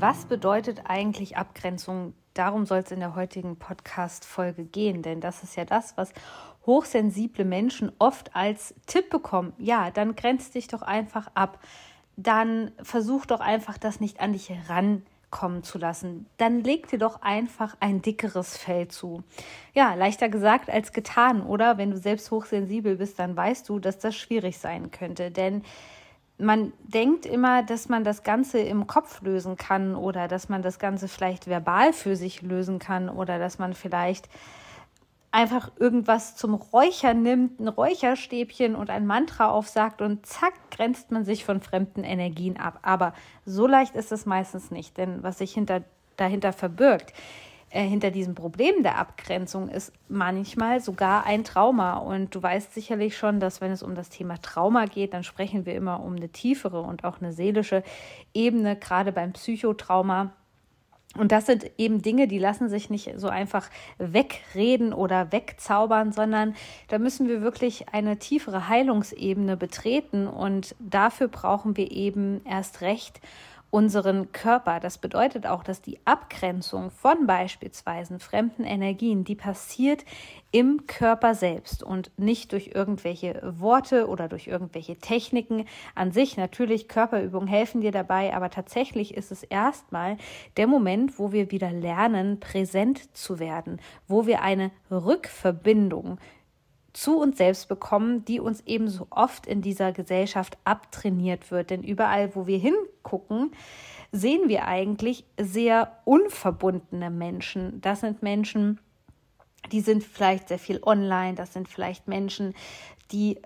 Was bedeutet eigentlich Abgrenzung? Darum soll es in der heutigen Podcast-Folge gehen, denn das ist ja das, was hochsensible Menschen oft als Tipp bekommen. Ja, dann grenz dich doch einfach ab. Dann versuch doch einfach, das nicht an dich herankommen zu lassen. Dann leg dir doch einfach ein dickeres Fell zu. Ja, leichter gesagt als getan, oder? Wenn du selbst hochsensibel bist, dann weißt du, dass das schwierig sein könnte, denn man denkt immer, dass man das Ganze im Kopf lösen kann oder dass man das Ganze vielleicht verbal für sich lösen kann oder dass man vielleicht einfach irgendwas zum Räuchern nimmt, ein Räucherstäbchen und ein Mantra aufsagt und zack, grenzt man sich von fremden Energien ab. Aber so leicht ist es meistens nicht, denn was sich hinter, dahinter verbirgt, hinter diesem Problem der Abgrenzung ist manchmal sogar ein Trauma. Und du weißt sicherlich schon, dass wenn es um das Thema Trauma geht, dann sprechen wir immer um eine tiefere und auch eine seelische Ebene, gerade beim Psychotrauma. Und das sind eben Dinge, die lassen sich nicht so einfach wegreden oder wegzaubern, sondern da müssen wir wirklich eine tiefere Heilungsebene betreten. Und dafür brauchen wir eben erst recht unseren Körper. Das bedeutet auch, dass die Abgrenzung von beispielsweise fremden Energien, die passiert im Körper selbst und nicht durch irgendwelche Worte oder durch irgendwelche Techniken an sich. Natürlich, Körperübungen helfen dir dabei, aber tatsächlich ist es erstmal der Moment, wo wir wieder lernen, präsent zu werden, wo wir eine Rückverbindung zu uns selbst bekommen, die uns eben so oft in dieser Gesellschaft abtrainiert wird. Denn überall, wo wir hingucken, sehen wir eigentlich sehr unverbundene Menschen. Das sind Menschen, die sind vielleicht sehr viel online, das sind vielleicht Menschen, die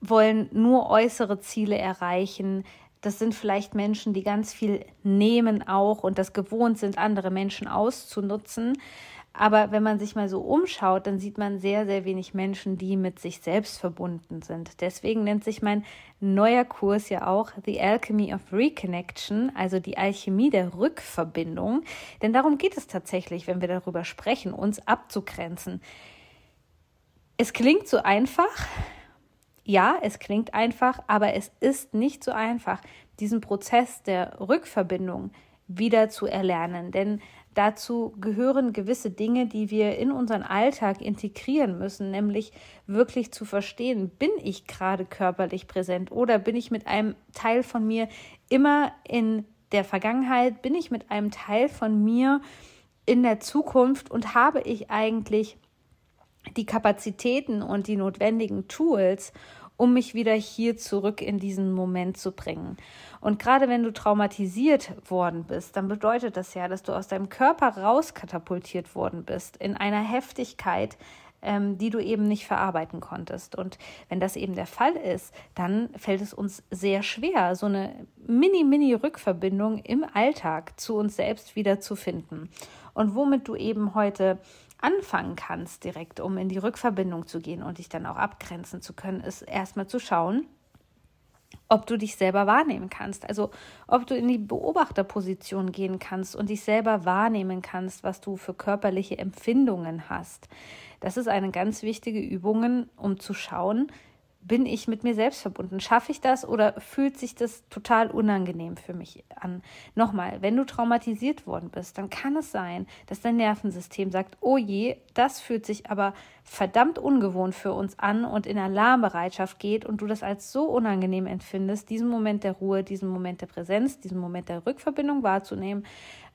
wollen nur äußere Ziele erreichen. Das sind vielleicht Menschen, die ganz viel nehmen auch und das gewohnt sind, andere Menschen auszunutzen. Aber wenn man sich mal so umschaut, dann sieht man sehr, sehr wenig Menschen, die mit sich selbst verbunden sind. Deswegen nennt sich mein neuer Kurs ja auch The Alchemy of Reconnection, also die Alchemie der Rückverbindung. Denn darum geht es tatsächlich, wenn wir darüber sprechen, uns abzugrenzen. Es klingt so einfach. Ja, es klingt einfach, aber es ist nicht so einfach, diesen Prozess der Rückverbindung wieder zu erlernen. Denn Dazu gehören gewisse Dinge, die wir in unseren Alltag integrieren müssen, nämlich wirklich zu verstehen, bin ich gerade körperlich präsent oder bin ich mit einem Teil von mir immer in der Vergangenheit, bin ich mit einem Teil von mir in der Zukunft und habe ich eigentlich die Kapazitäten und die notwendigen Tools, um mich wieder hier zurück in diesen Moment zu bringen. Und gerade wenn du traumatisiert worden bist, dann bedeutet das ja, dass du aus deinem Körper rauskatapultiert worden bist in einer Heftigkeit, ähm, die du eben nicht verarbeiten konntest. Und wenn das eben der Fall ist, dann fällt es uns sehr schwer, so eine mini-mini-Rückverbindung im Alltag zu uns selbst wieder zu finden. Und womit du eben heute anfangen kannst, direkt, um in die Rückverbindung zu gehen und dich dann auch abgrenzen zu können, ist erstmal zu schauen, ob du dich selber wahrnehmen kannst. Also ob du in die Beobachterposition gehen kannst und dich selber wahrnehmen kannst, was du für körperliche Empfindungen hast. Das ist eine ganz wichtige Übung, um zu schauen, bin ich mit mir selbst verbunden? Schaffe ich das oder fühlt sich das total unangenehm für mich an? Nochmal, wenn du traumatisiert worden bist, dann kann es sein, dass dein Nervensystem sagt, oh je, das fühlt sich aber verdammt ungewohnt für uns an und in Alarmbereitschaft geht und du das als so unangenehm empfindest, diesen Moment der Ruhe, diesen Moment der Präsenz, diesen Moment der Rückverbindung wahrzunehmen,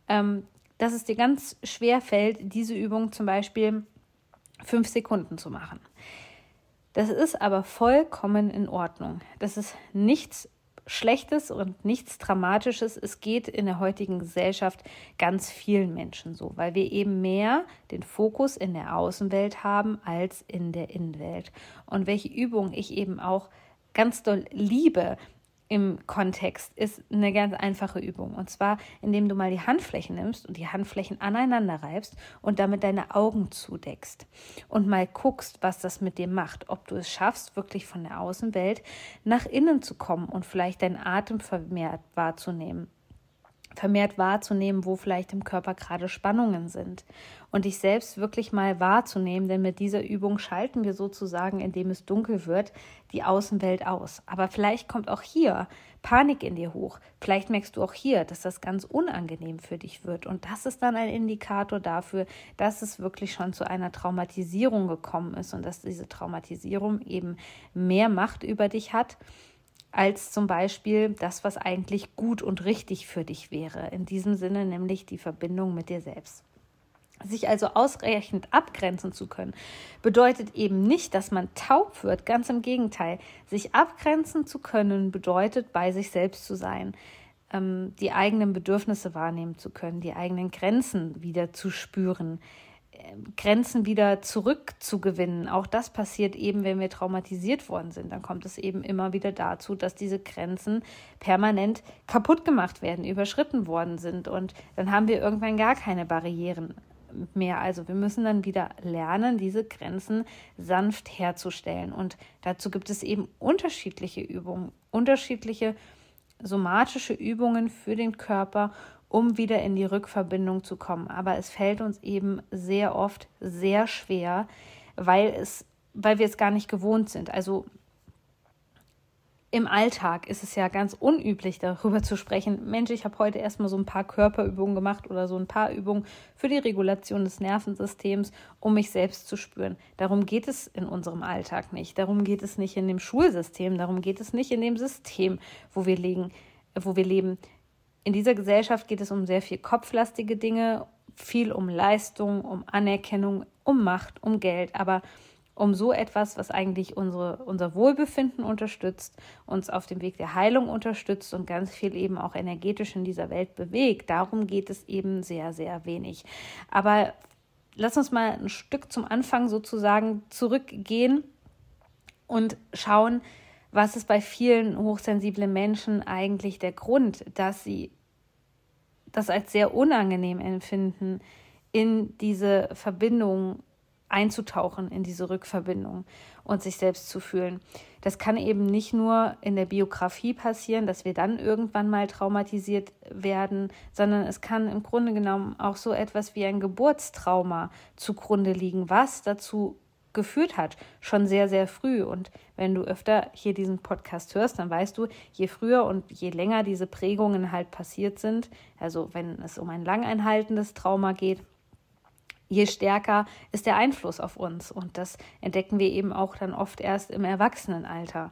ähm, dass es dir ganz schwer fällt, diese Übung zum Beispiel fünf Sekunden zu machen. Das ist aber vollkommen in Ordnung. Das ist nichts Schlechtes und nichts Dramatisches. Es geht in der heutigen Gesellschaft ganz vielen Menschen so, weil wir eben mehr den Fokus in der Außenwelt haben als in der Innenwelt. Und welche Übung ich eben auch ganz doll liebe, im Kontext ist eine ganz einfache Übung. Und zwar, indem du mal die Handflächen nimmst und die Handflächen aneinander reibst und damit deine Augen zudeckst. Und mal guckst, was das mit dir macht. Ob du es schaffst, wirklich von der Außenwelt nach innen zu kommen und vielleicht deinen Atem vermehrt wahrzunehmen vermehrt wahrzunehmen, wo vielleicht im Körper gerade Spannungen sind und dich selbst wirklich mal wahrzunehmen, denn mit dieser Übung schalten wir sozusagen, indem es dunkel wird, die Außenwelt aus. Aber vielleicht kommt auch hier Panik in dir hoch. Vielleicht merkst du auch hier, dass das ganz unangenehm für dich wird und das ist dann ein Indikator dafür, dass es wirklich schon zu einer Traumatisierung gekommen ist und dass diese Traumatisierung eben mehr Macht über dich hat als zum Beispiel das, was eigentlich gut und richtig für dich wäre. In diesem Sinne nämlich die Verbindung mit dir selbst. Sich also ausreichend abgrenzen zu können, bedeutet eben nicht, dass man taub wird. Ganz im Gegenteil. Sich abgrenzen zu können, bedeutet, bei sich selbst zu sein, ähm, die eigenen Bedürfnisse wahrnehmen zu können, die eigenen Grenzen wieder zu spüren, Grenzen wieder zurückzugewinnen. Auch das passiert eben, wenn wir traumatisiert worden sind. Dann kommt es eben immer wieder dazu, dass diese Grenzen permanent kaputt gemacht werden, überschritten worden sind. Und dann haben wir irgendwann gar keine Barrieren mehr. Also wir müssen dann wieder lernen, diese Grenzen sanft herzustellen. Und dazu gibt es eben unterschiedliche Übungen, unterschiedliche somatische Übungen für den Körper um wieder in die Rückverbindung zu kommen. Aber es fällt uns eben sehr oft sehr schwer, weil es, weil wir es gar nicht gewohnt sind. Also im Alltag ist es ja ganz unüblich, darüber zu sprechen. Mensch, ich habe heute erstmal so ein paar Körperübungen gemacht oder so ein paar Übungen für die Regulation des Nervensystems, um mich selbst zu spüren. Darum geht es in unserem Alltag nicht. Darum geht es nicht in dem Schulsystem. Darum geht es nicht in dem System, wo wir, legen, wo wir leben. In dieser Gesellschaft geht es um sehr viel kopflastige Dinge, viel um Leistung, um Anerkennung, um Macht, um Geld, aber um so etwas, was eigentlich unsere, unser Wohlbefinden unterstützt, uns auf dem Weg der Heilung unterstützt und ganz viel eben auch energetisch in dieser Welt bewegt. Darum geht es eben sehr, sehr wenig. Aber lass uns mal ein Stück zum Anfang sozusagen zurückgehen und schauen, was ist bei vielen hochsensiblen Menschen eigentlich der Grund, dass sie das als sehr unangenehm empfinden, in diese Verbindung einzutauchen, in diese Rückverbindung und sich selbst zu fühlen. Das kann eben nicht nur in der Biografie passieren, dass wir dann irgendwann mal traumatisiert werden, sondern es kann im Grunde genommen auch so etwas wie ein Geburtstrauma zugrunde liegen, was dazu geführt hat, schon sehr, sehr früh. Und wenn du öfter hier diesen Podcast hörst, dann weißt du, je früher und je länger diese Prägungen halt passiert sind, also wenn es um ein langeinhaltendes Trauma geht, je stärker ist der Einfluss auf uns. Und das entdecken wir eben auch dann oft erst im Erwachsenenalter.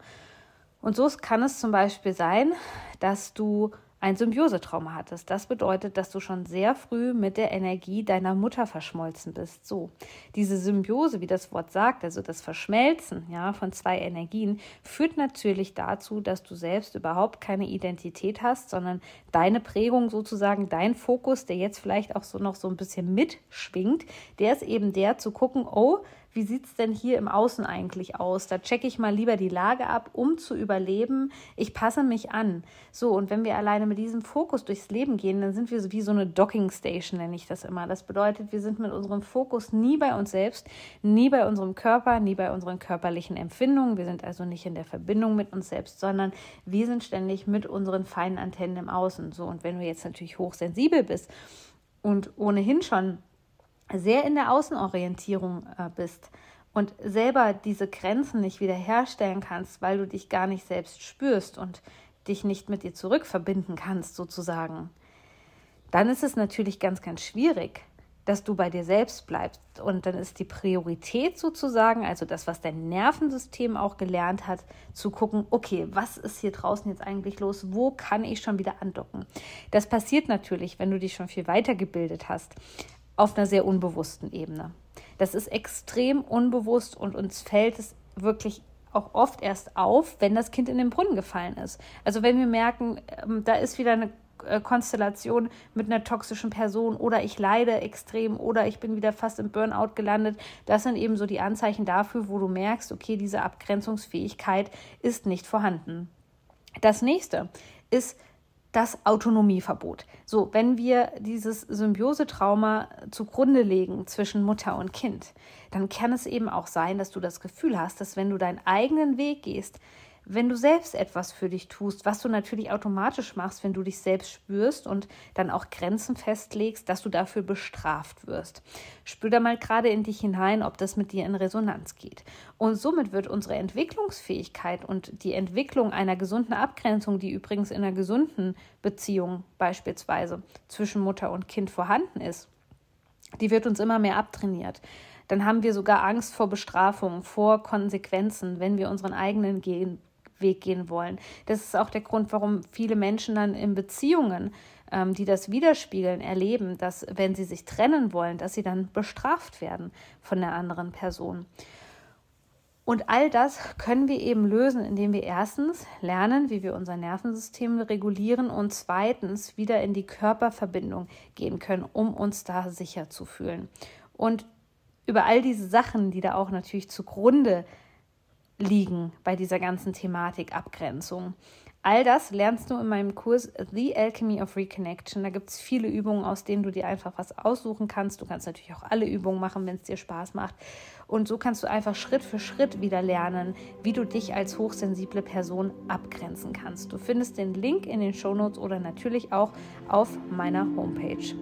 Und so kann es zum Beispiel sein, dass du ein Symbiosetrauma hattest. Das bedeutet, dass du schon sehr früh mit der Energie deiner Mutter verschmolzen bist. So, diese Symbiose, wie das Wort sagt, also das Verschmelzen ja, von zwei Energien, führt natürlich dazu, dass du selbst überhaupt keine Identität hast, sondern deine Prägung sozusagen, dein Fokus, der jetzt vielleicht auch so noch so ein bisschen mitschwingt, der ist eben der zu gucken, oh, wie sieht es denn hier im Außen eigentlich aus? Da checke ich mal lieber die Lage ab, um zu überleben. Ich passe mich an. So, und wenn wir alleine mit diesem Fokus durchs Leben gehen, dann sind wir wie so eine Docking Station, nenne ich das immer. Das bedeutet, wir sind mit unserem Fokus nie bei uns selbst, nie bei unserem Körper, nie bei unseren körperlichen Empfindungen. Wir sind also nicht in der Verbindung mit uns selbst, sondern wir sind ständig mit unseren feinen Antennen im Außen. So, und wenn du jetzt natürlich hochsensibel bist und ohnehin schon sehr in der Außenorientierung äh, bist und selber diese Grenzen nicht wiederherstellen kannst, weil du dich gar nicht selbst spürst und dich nicht mit dir zurückverbinden kannst, sozusagen, dann ist es natürlich ganz, ganz schwierig, dass du bei dir selbst bleibst. Und dann ist die Priorität sozusagen, also das, was dein Nervensystem auch gelernt hat, zu gucken, okay, was ist hier draußen jetzt eigentlich los? Wo kann ich schon wieder andocken? Das passiert natürlich, wenn du dich schon viel weitergebildet hast auf einer sehr unbewussten Ebene. Das ist extrem unbewusst und uns fällt es wirklich auch oft erst auf, wenn das Kind in den Brunnen gefallen ist. Also wenn wir merken, ähm, da ist wieder eine äh, Konstellation mit einer toxischen Person oder ich leide extrem oder ich bin wieder fast im Burnout gelandet. Das sind eben so die Anzeichen dafür, wo du merkst, okay, diese Abgrenzungsfähigkeit ist nicht vorhanden. Das nächste ist das Autonomieverbot. So, wenn wir dieses Symbiosetrauma zugrunde legen zwischen Mutter und Kind, dann kann es eben auch sein, dass du das Gefühl hast, dass wenn du deinen eigenen Weg gehst, wenn du selbst etwas für dich tust, was du natürlich automatisch machst, wenn du dich selbst spürst und dann auch Grenzen festlegst, dass du dafür bestraft wirst. Spür da mal gerade in dich hinein, ob das mit dir in Resonanz geht. Und somit wird unsere Entwicklungsfähigkeit und die Entwicklung einer gesunden Abgrenzung, die übrigens in einer gesunden Beziehung beispielsweise zwischen Mutter und Kind vorhanden ist, die wird uns immer mehr abtrainiert dann haben wir sogar Angst vor Bestrafung, vor Konsequenzen, wenn wir unseren eigenen Weg gehen wollen. Das ist auch der Grund, warum viele Menschen dann in Beziehungen, ähm, die das widerspiegeln, erleben, dass wenn sie sich trennen wollen, dass sie dann bestraft werden von der anderen Person. Und all das können wir eben lösen, indem wir erstens lernen, wie wir unser Nervensystem regulieren und zweitens wieder in die Körperverbindung gehen können, um uns da sicher zu fühlen. Und über all diese Sachen, die da auch natürlich zugrunde liegen bei dieser ganzen Thematik Abgrenzung. All das lernst du in meinem Kurs The Alchemy of Reconnection. Da gibt es viele Übungen, aus denen du dir einfach was aussuchen kannst. Du kannst natürlich auch alle Übungen machen, wenn es dir Spaß macht. Und so kannst du einfach Schritt für Schritt wieder lernen, wie du dich als hochsensible Person abgrenzen kannst. Du findest den Link in den Shownotes oder natürlich auch auf meiner Homepage.